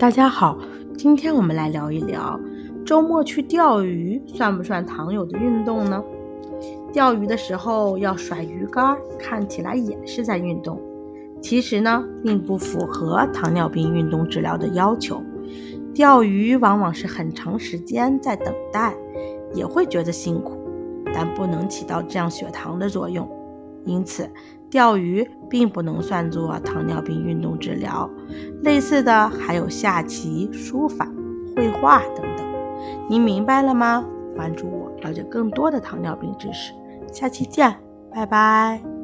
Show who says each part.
Speaker 1: 大家好，今天我们来聊一聊，周末去钓鱼算不算糖友的运动呢？钓鱼的时候要甩鱼竿，看起来也是在运动，其实呢，并不符合糖尿病运动治疗的要求。钓鱼往往是很长时间在等待，也会觉得辛苦，但不能起到降血糖的作用。因此，钓鱼并不能算作糖尿病运动治疗。类似的还有下棋、书法、绘画等等。您明白了吗？关注我，了解更多的糖尿病知识。下期见，拜拜。